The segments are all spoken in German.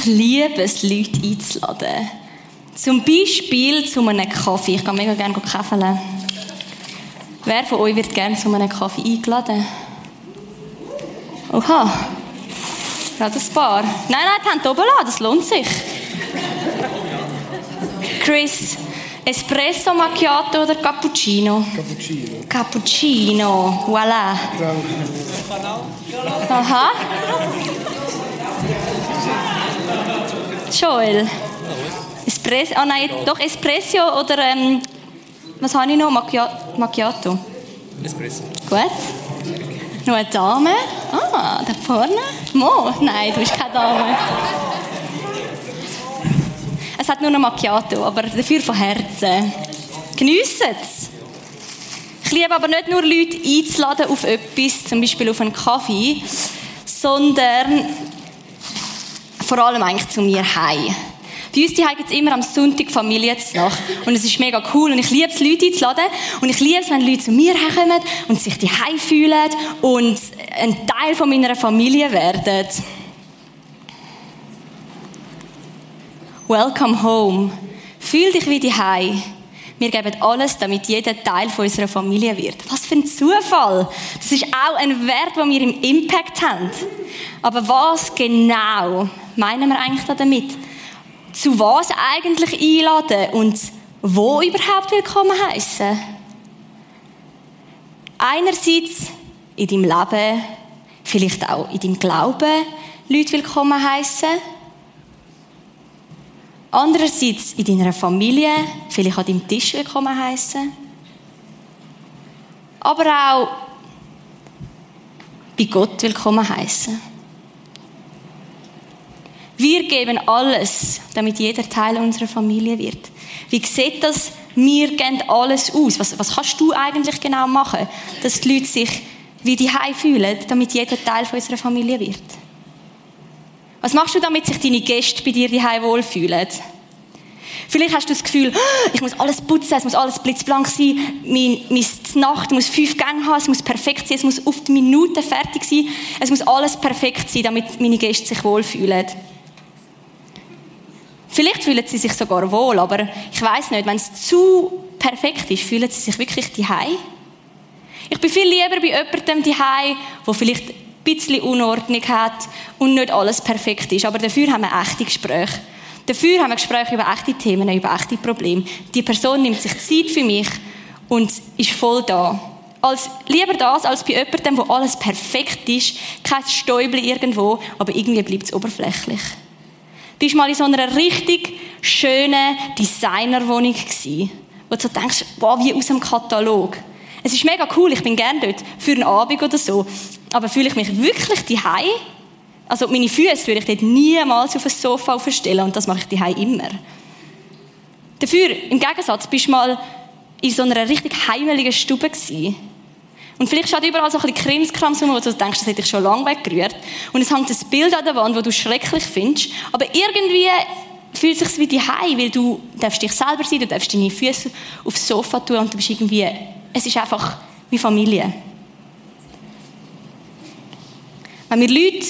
Ich liebe es, Leute einzuladen. Zum Beispiel zu einem Kaffee. Ich gehe mega gerne Kaffee. Wer von euch wird gerne zu einem Kaffee eingeladen? Oha. Gerade ein paar. Nein, nein, die haben oben lassen, das lohnt sich. Chris, Espresso Macchiato oder Cappuccino? Cappuccino. Cappuccino, voilà. Aha. Joel. Espresso, ah nein, doch Espresso oder ähm, was habe ich noch? Macchia Macchiato. Espresso. Gut. Noch eine Dame. Ah, da vorne. Mo, nein, du bist keine Dame. Es hat nur ein Macchiato, aber dafür von Herzen. Geniessen es. Ich liebe aber nicht nur Leute einzuladen auf etwas, zum Beispiel auf einen Kaffee, sondern vor allem eigentlich zu mir heim. Bei uns gibt es immer am Sonntag Familie Nacht. Und es ist mega cool. Und ich liebe es, Leute einzuladen. Und ich liebe es, wenn Leute zu mir herkommen und sich die fühlen und ein Teil von meiner Familie werden. Welcome home. Fühl dich wie die Wir geben alles, damit jeder Teil von unserer Familie wird. Was für ein Zufall. Das ist auch ein Wert, den wir im Impact haben. Aber was genau meinen wir eigentlich damit? zu was eigentlich einladen und wo überhaupt willkommen heißen. Einerseits in deinem Leben, vielleicht auch in deinem Glauben, Leute willkommen heißen. Andererseits in deiner Familie, vielleicht an deinem Tisch willkommen heißen. Aber auch bei Gott willkommen heißen. Wir geben alles, damit jeder Teil unserer Familie wird. Wie sieht das? Wir geben alles aus. Was, was kannst du eigentlich genau machen, dass die Leute sich wie die fühlen, damit jeder Teil unserer Familie wird? Was machst du, damit sich deine Gäste bei dir die wohlfühlen? Vielleicht hast du das Gefühl, ah, ich muss alles putzen, es muss alles blitzblank sein, mein, meine Nacht muss fünf Gänge haben, es muss perfekt sein, es muss auf die Minute fertig sein, es muss alles perfekt sein, damit meine Gäste sich wohlfühlen. Vielleicht fühlen sie sich sogar wohl, aber ich weiß nicht, wenn es zu perfekt ist, fühlen sie sich wirklich die Ich bin viel lieber bei jemandem die wo vielleicht ein bisschen Unordnung hat und nicht alles perfekt ist. Aber dafür haben wir echte Gespräche. Dafür haben wir Gespräche über echte Themen, über echte Probleme. Die Person nimmt sich Zeit für mich und ist voll da. Als, lieber das, als bei jemandem, wo alles perfekt ist, kein Stäubchen irgendwo, aber irgendwie bleibt es oberflächlich. Bist mal in so einer richtig schönen Designerwohnung gewesen, wo du so denkst, boah, wie aus einem Katalog. Es ist mega cool, ich bin gerne dort für einen Abend oder so. Aber fühle ich mich wirklich daheim? Also meine Füße würde ich dort niemals auf ein Sofa aufstellen und das mache ich daheim immer. Dafür, im Gegensatz, bist du mal in so einer richtig heimeligen Stube gewesen und vielleicht schaut überall so ein bisschen Krimskrams rum, wo du denkst, das hätte ich schon lange weggerührt. Und es hängt ein Bild an der Wand, das du schrecklich findest. Aber irgendwie fühlt es sich wie die Hei, weil du darfst dich selber sein, du darfst deine Füße aufs Sofa tun und du bist irgendwie, es ist einfach wie Familie. Wenn wir Leute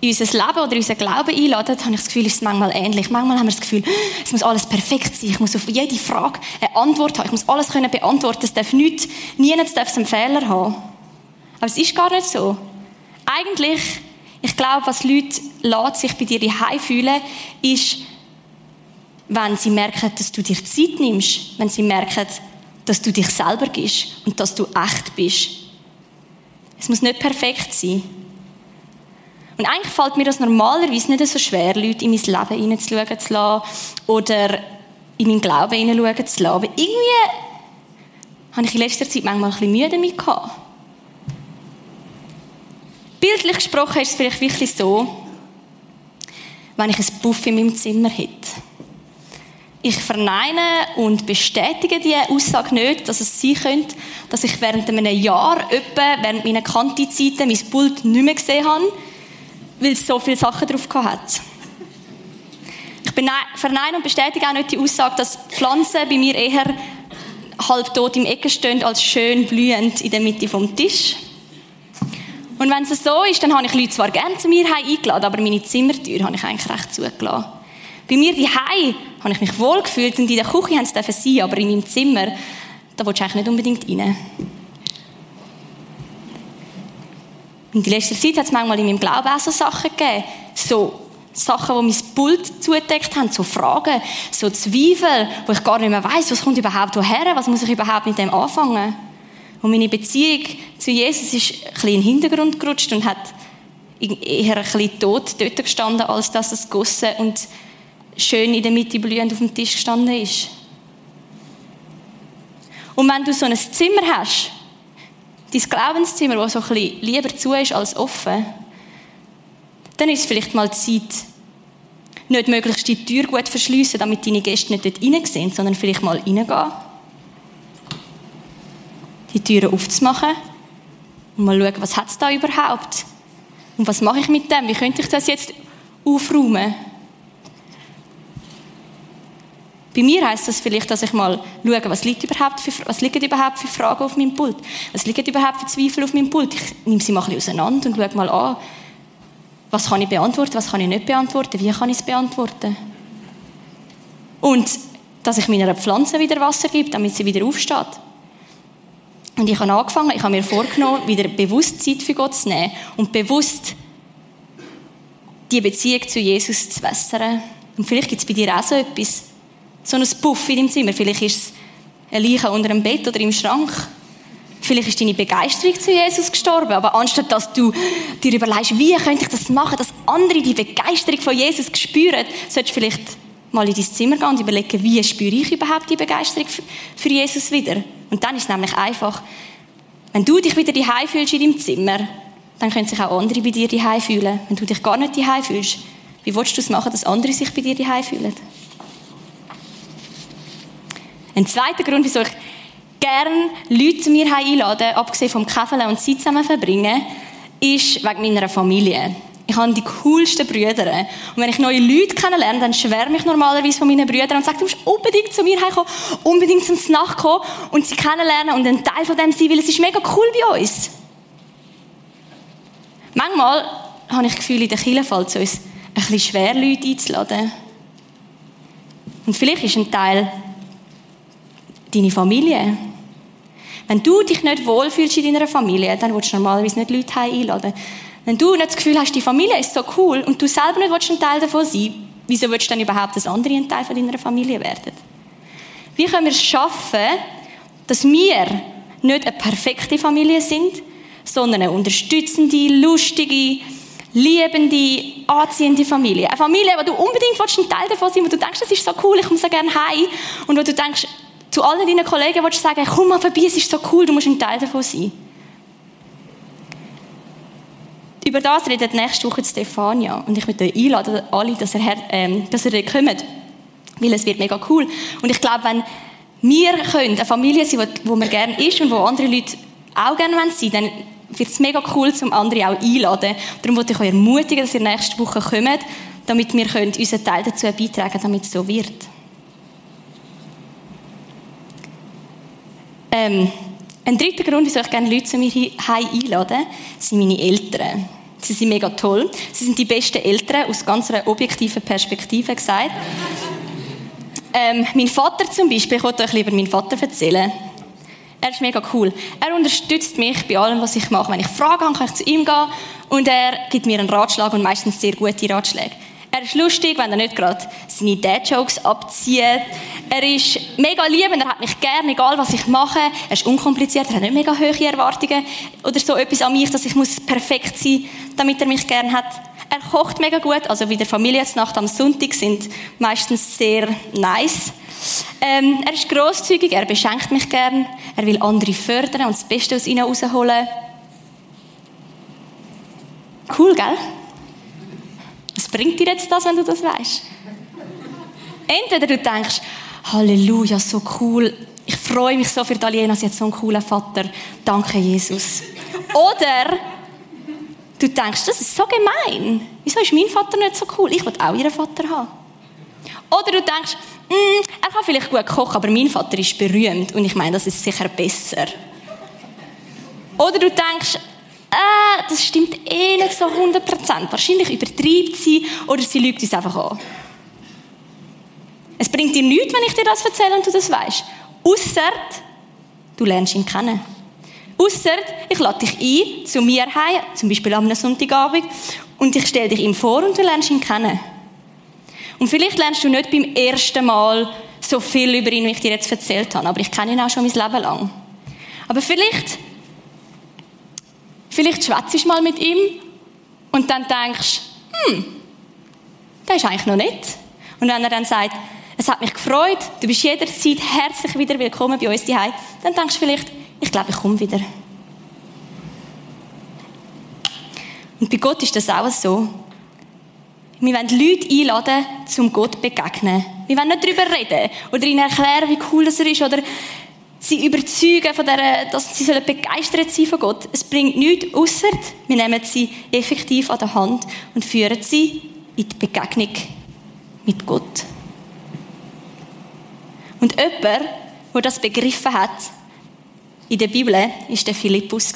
in unser Leben oder unseren Glauben einladen, habe ich das Gefühl, ist es manchmal ähnlich. Manchmal haben wir das Gefühl, es muss alles perfekt sein. Ich muss auf jede Frage eine Antwort haben. Ich muss alles können beantworten. Es darf nichts, niemand darf einen Fehler haben. Aber es ist gar nicht so. Eigentlich, ich glaube, was Leute lässt sich bei dir daheim fühlen, ist, wenn sie merken, dass du dir Zeit nimmst, wenn sie merken, dass du dich selber gibst und dass du echt bist. Es muss nicht perfekt sein. Und eigentlich fällt mir das normalerweise nicht so schwer, Leute in mein Leben hineinzuschauen zu lassen oder in meinen Glauben hineinschauen zu lassen. Aber irgendwie habe ich in letzter Zeit manchmal ein bisschen Mühe damit gehabt. Bildlich gesprochen ist es vielleicht wirklich so, wenn ich ein Buff in meinem Zimmer hätte. Ich verneine und bestätige die Aussage nicht, dass es sein könnte, dass ich während einem Jahr, etwa während meiner Kanti-Zeiten, mein Pult nicht mehr gesehen habe, weil es so viele Sachen drauf hat. Ich verneine und bestätige auch nicht die Aussage, dass Pflanzen bei mir eher halb tot im Ecken stehen, als schön blühend in der Mitte vom Tisch. Und wenn es so ist, dann habe ich Leute zwar gerne zu mir eingeladen, aber meine Zimmertür habe ich eigentlich recht zugelassen. Bei mir daheim habe ich mich wohl gefühlt und in der Küche haben sie sein, aber in meinem Zimmer, da willst du eigentlich nicht unbedingt rein. In der letzten Zeit hat es manchmal in meinem Glauben auch so Sachen gegeben. So Sachen, die mein Pult zugedeckt haben, so Fragen, so Zweifel, wo ich gar nicht mehr weiß, was kommt überhaupt woher, was muss ich überhaupt mit dem anfangen. Und meine Beziehung zu Jesus ist ein bisschen in den Hintergrund gerutscht und hat eher ein bisschen tot dort gestanden, als dass es gossen und schön in der Mitte blühend auf dem Tisch gestanden ist. Und wenn du so ein Zimmer hast, dein Glaubenszimmer, das so ein bisschen lieber zu ist als offen, dann ist es vielleicht mal Zeit, nicht möglichst die Tür gut verschliessen, damit deine Gäste nicht dort reingehen, sondern vielleicht mal reingehen die Türen aufzumachen und mal schauen, was hat es da überhaupt? Und was mache ich mit dem? Wie könnte ich das jetzt aufräumen? Bei mir heißt das vielleicht, dass ich mal schaue, was liegt überhaupt für, was liegen überhaupt für Fragen auf meinem Pult? Was liegen überhaupt für Zweifel auf meinem Pult? Ich nehme sie mal ein bisschen auseinander und schaue mal an, was kann ich beantworten, was kann ich nicht beantworten, wie kann ich es beantworten? Und dass ich meiner Pflanze wieder Wasser gebe, damit sie wieder aufsteht. Und ich habe angefangen, ich habe mir vorgenommen, wieder bewusst Zeit für Gott zu nehmen und bewusst die Beziehung zu Jesus zu wässern. Und vielleicht gibt es bei dir auch so etwas, so ein Puff in deinem Zimmer. Vielleicht ist es ein Leiche unter dem Bett oder im Schrank. Vielleicht ist deine Begeisterung zu Jesus gestorben, aber anstatt dass du dir überlegst, wie könnte ich das machen, dass andere die Begeisterung von Jesus spüren, solltest du vielleicht mal in dein Zimmer gehen und überlegen, wie spüre ich überhaupt die Begeisterung für Jesus wieder. Und dann ist es nämlich einfach, wenn du dich wieder daheim fühlst in deinem Zimmer, dann können sich auch andere bei dir daheim fühlen. Wenn du dich gar nicht daheim fühlst, wie willst du es machen, dass andere sich bei dir daheim fühlen? Ein zweiter Grund, wieso ich gerne Leute zu mir einlade, abgesehen vom Käfeln und Zeit zusammen verbringen, ist wegen meiner Familie. Ich habe die coolsten Brüder. Und wenn ich neue Leute kennenlerne, dann schwärme ich normalerweise von meinen Brüdern und sage, du musst unbedingt zu mir heimkommen, unbedingt zum Nacht kommen und sie kennenlernen und ein Teil von dem sein, weil es ist mega cool bei uns. Manchmal habe ich das Gefühl, in der Kirche fällt es uns ein bisschen schwer, Leute einzuladen. Und vielleicht ist ein Teil deine Familie. Wenn du dich nicht wohlfühlst in deiner Familie, dann willst du normalerweise nicht Leute einladen. Wenn du nicht das Gefühl hast, die Familie ist so cool und du selber nicht willst ein Teil davon sein wieso willst du dann überhaupt, dass andere ein Teil von deiner Familie werden? Wie können wir es schaffen, dass wir nicht eine perfekte Familie sind, sondern eine unterstützende, lustige, liebende, anziehende Familie. Eine Familie, wo du unbedingt willst, ein Teil davon sein wo du denkst, das ist so cool, ich komme so gerne heim. Und wo du denkst, zu allen deinen Kollegen willst du sagen, komm mal vorbei, es ist so cool, du musst ein Teil davon sein. Über das redet nächste Woche Stefania. Und ich möchte euch einladen, alle, dass ihr, ähm, dass ihr kommt. Weil es wird mega cool. Und ich glaube, wenn wir können eine Familie sein, wo, wo wir gerne ist und wo andere Leute auch gerne sein wollen, dann wird es mega cool, um andere auch einladen. Darum wollte ich euch ermutigen, dass ihr nächste Woche kommt, damit wir können unseren Teil dazu beitragen damit es so wird. Ähm, ein dritter Grund, wieso ich gerne Leute zu mir einladen, sind meine Eltern. Sie sind mega toll. Sie sind die besten Eltern aus ganz einer objektiven Perspektive gesagt. Ähm, mein Vater zum Beispiel, ich wollte euch lieber meinen Vater erzählen. Er ist mega cool. Er unterstützt mich bei allem, was ich mache. Wenn ich Fragen habe, kann ich zu ihm gehen und er gibt mir einen Ratschlag und meistens sehr gute Ratschläge. Er ist lustig, wenn er nicht gerade seine Dad-Jokes abzieht. Er ist mega lieb und er hat mich gern, egal was ich mache. Er ist unkompliziert, er hat nicht mega hohe Erwartungen oder so etwas an mich, dass ich muss perfekt sein muss, damit er mich gern hat. Er kocht mega gut, also wie der Familiennacht am Sonntag sind meistens sehr nice. Ähm, er ist großzügig, er beschenkt mich gern, er will andere fördern und das Beste aus ihnen rausholen. Cool, gell? Was bringt dir jetzt das, wenn du das weißt? Entweder du denkst, Halleluja, so cool. Ich freue mich so für Daliena, sie hat so einen coolen Vater. Danke, Jesus. Oder du denkst, das ist so gemein. Wieso ist mein Vater nicht so cool? Ich will auch ihren Vater haben. Oder du denkst, mm, er kann vielleicht gut kochen, aber mein Vater ist berühmt und ich meine, das ist sicher besser. Oder du denkst, äh, das stimmt eh nicht so 100%. Wahrscheinlich übertreibt sie oder sie lügt uns einfach an. Es bringt dir nichts, wenn ich dir das erzähle und du das weißt. Ausser, du lernst ihn kennen. Ausser, ich lade dich ein zu mir heim, zum Beispiel am Sonntagabend, und ich stelle dich ihm vor und du lernst ihn kennen. Und vielleicht lernst du nicht beim ersten Mal so viel über ihn, wie ich dir jetzt erzählt habe, aber ich kenne ihn auch schon mein Leben lang. Aber vielleicht, vielleicht schwätzt du mal mit ihm und dann denkst, hm, der ist eigentlich noch nett. Und wenn er dann sagt, es hat mich gefreut, du bist jederzeit herzlich wieder willkommen bei uns daheim, dann denkst du vielleicht, ich glaube, ich komme wieder. Und bei Gott ist das auch so. Wir wollen Leute einladen, zum Gott zu begegnen. Wir wollen nicht darüber reden oder ihnen erklären, wie cool das er ist oder sie überzeugen, von der, dass sie begeistert sein von Gott. Es bringt nichts, außer wir nehmen sie effektiv an der Hand und führen sie in die Begegnung mit Gott. Und jemand, der das begriffen hat, in der Bibel, war der Philippus.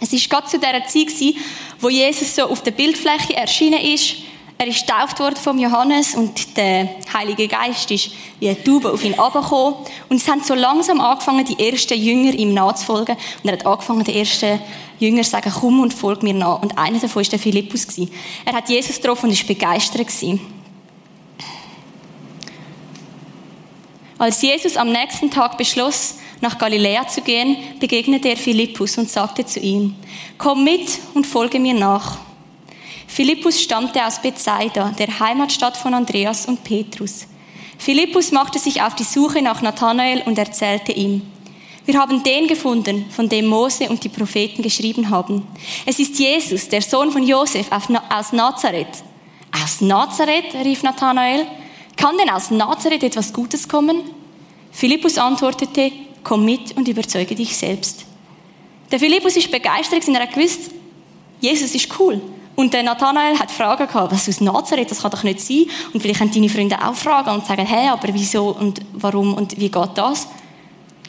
Es war gerade zu dieser Zeit, wo Jesus so auf der Bildfläche erschienen ist. Er ist getauft worden vom Johannes und der Heilige Geist ist wie eine Taube auf ihn abgekommen. Und es haben so langsam angefangen, die ersten Jünger ihm nachzufolgen. Und er hat angefangen, die ersten Jünger zu sagen, komm und folg mir nach. Und einer davon war der Philippus. Er hat Jesus getroffen und war begeistert. Als Jesus am nächsten Tag beschloss, nach Galiläa zu gehen, begegnete er Philippus und sagte zu ihm, komm mit und folge mir nach. Philippus stammte aus Bethsaida, der Heimatstadt von Andreas und Petrus. Philippus machte sich auf die Suche nach Nathanael und erzählte ihm, wir haben den gefunden, von dem Mose und die Propheten geschrieben haben. Es ist Jesus, der Sohn von Josef aus Nazareth. Aus Nazareth? rief Nathanael. Kann denn aus Nazareth etwas Gutes kommen? Philippus antwortete, komm mit und überzeuge dich selbst. Der Philippus ist begeistert und er hat gewusst, Jesus ist cool. Und der Nathanael hat Fragen gehabt, was aus Nazareth, das kann doch nicht sein. Und vielleicht haben deine Freunde auch Fragen und sagen, hey, aber wieso und warum und wie geht das?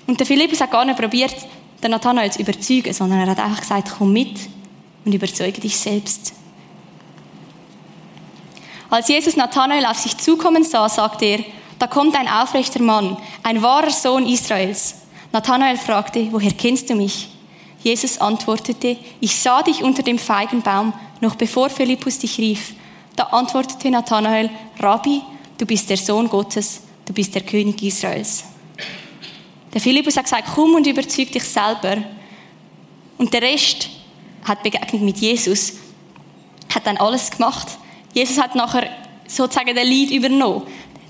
Und der Philippus hat gar nicht probiert, den Nathanael zu überzeugen, sondern er hat einfach gesagt, komm mit und überzeuge dich selbst. Als Jesus Nathanael auf sich zukommen sah, sagte er, da kommt ein aufrechter Mann, ein wahrer Sohn Israels. Nathanael fragte, woher kennst du mich? Jesus antwortete, ich sah dich unter dem Feigenbaum, noch bevor Philippus dich rief. Da antwortete Nathanael, Rabbi, du bist der Sohn Gottes, du bist der König Israels. Der Philippus hat gesagt, komm und überzeug dich selber. Und der Rest hat Begegnung mit Jesus, hat dann alles gemacht. Jesus hat nachher sozusagen den Lied übernommen.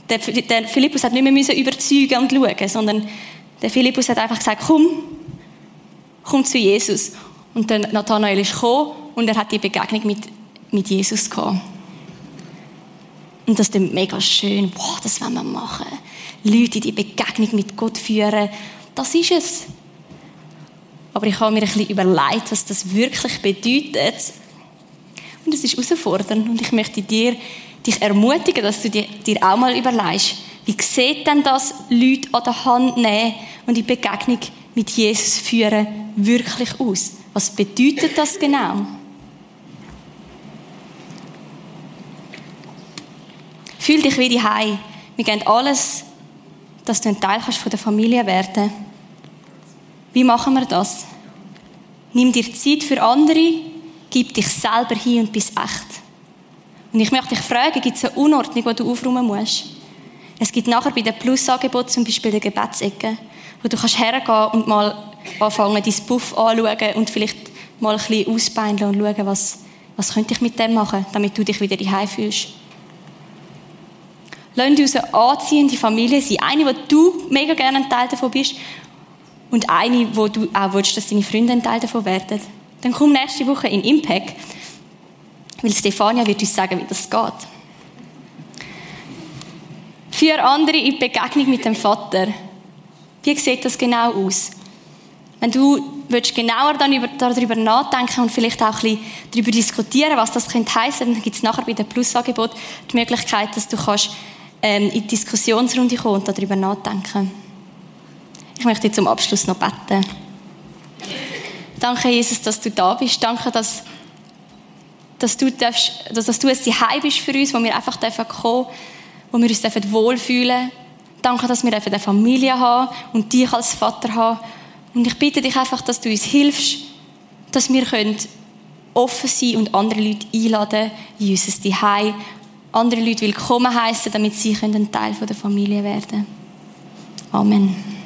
Der, der Philippus hat nicht mehr überzeugen und schauen, sondern der Philippus hat einfach gesagt, komm, komm zu Jesus. Und der Nathanael ist gekommen und er hat die Begegnung mit, mit Jesus gehabt. Und das ist mega schön. Wow, das wollen wir machen. Leute in die Begegnung mit Gott führen. Das ist es. Aber ich habe mir ein bisschen überlegt, was das wirklich bedeutet. Und es ist herausfordernd. Und ich möchte dir, dich ermutigen, dass du dir, dir auch mal überlegst, wie sieht denn das, Leute an der Hand nehmen und die Begegnung mit Jesus führen, wirklich aus? Was bedeutet das genau? Fühl dich wie die Hai. Wir geben alles, dass du ein Teil kannst von der Familie werden. Wie machen wir das? Nimm dir Zeit für andere, gib dich selber hin und bist echt. Und ich möchte dich fragen, gibt es eine Unordnung, die du aufräumen musst? Es gibt nachher bei den Plus-Angeboten zum Beispiel eine Gebetsecke, wo du kannst hergehen und mal anfangen, dein Buff anzuschauen und vielleicht mal ein bisschen ausbeineln und schauen, was, was könnte ich mit dem machen, damit du dich wieder daheim fühlst. Lass uns eine anziehende Familie sein. Eine, wo du mega gerne ein Teil davon bist und eine, wo du auch willst, dass deine Freunde ein Teil davon werden. Dann komm nächste Woche in Impact, weil Stefania wird uns sagen, wie das geht. Für andere in Begegnung mit dem Vater. Wie sieht das genau aus? Wenn du willst genauer dann über, darüber nachdenken und vielleicht auch ein bisschen darüber diskutieren, was das könnte heißen, dann gibt es nachher bei dem Plusangebot die Möglichkeit, dass du kannst, ähm, in die Diskussionsrunde kommen und darüber nachdenken. Ich möchte zum Abschluss noch beten. Danke, Jesus, dass du da bist. Danke, dass, dass, du, darfst, dass, dass du ein Zuhause bist für uns, wo wir einfach kommen dürfen, wo wir uns dürfen wohlfühlen Danke, dass wir eine Familie haben und dich als Vater haben. Und ich bitte dich einfach, dass du uns hilfst, dass wir offen sein und andere Leute einladen in unser Zuhause, andere Leute willkommen heißen, damit sie ein Teil der Familie werden können. Amen.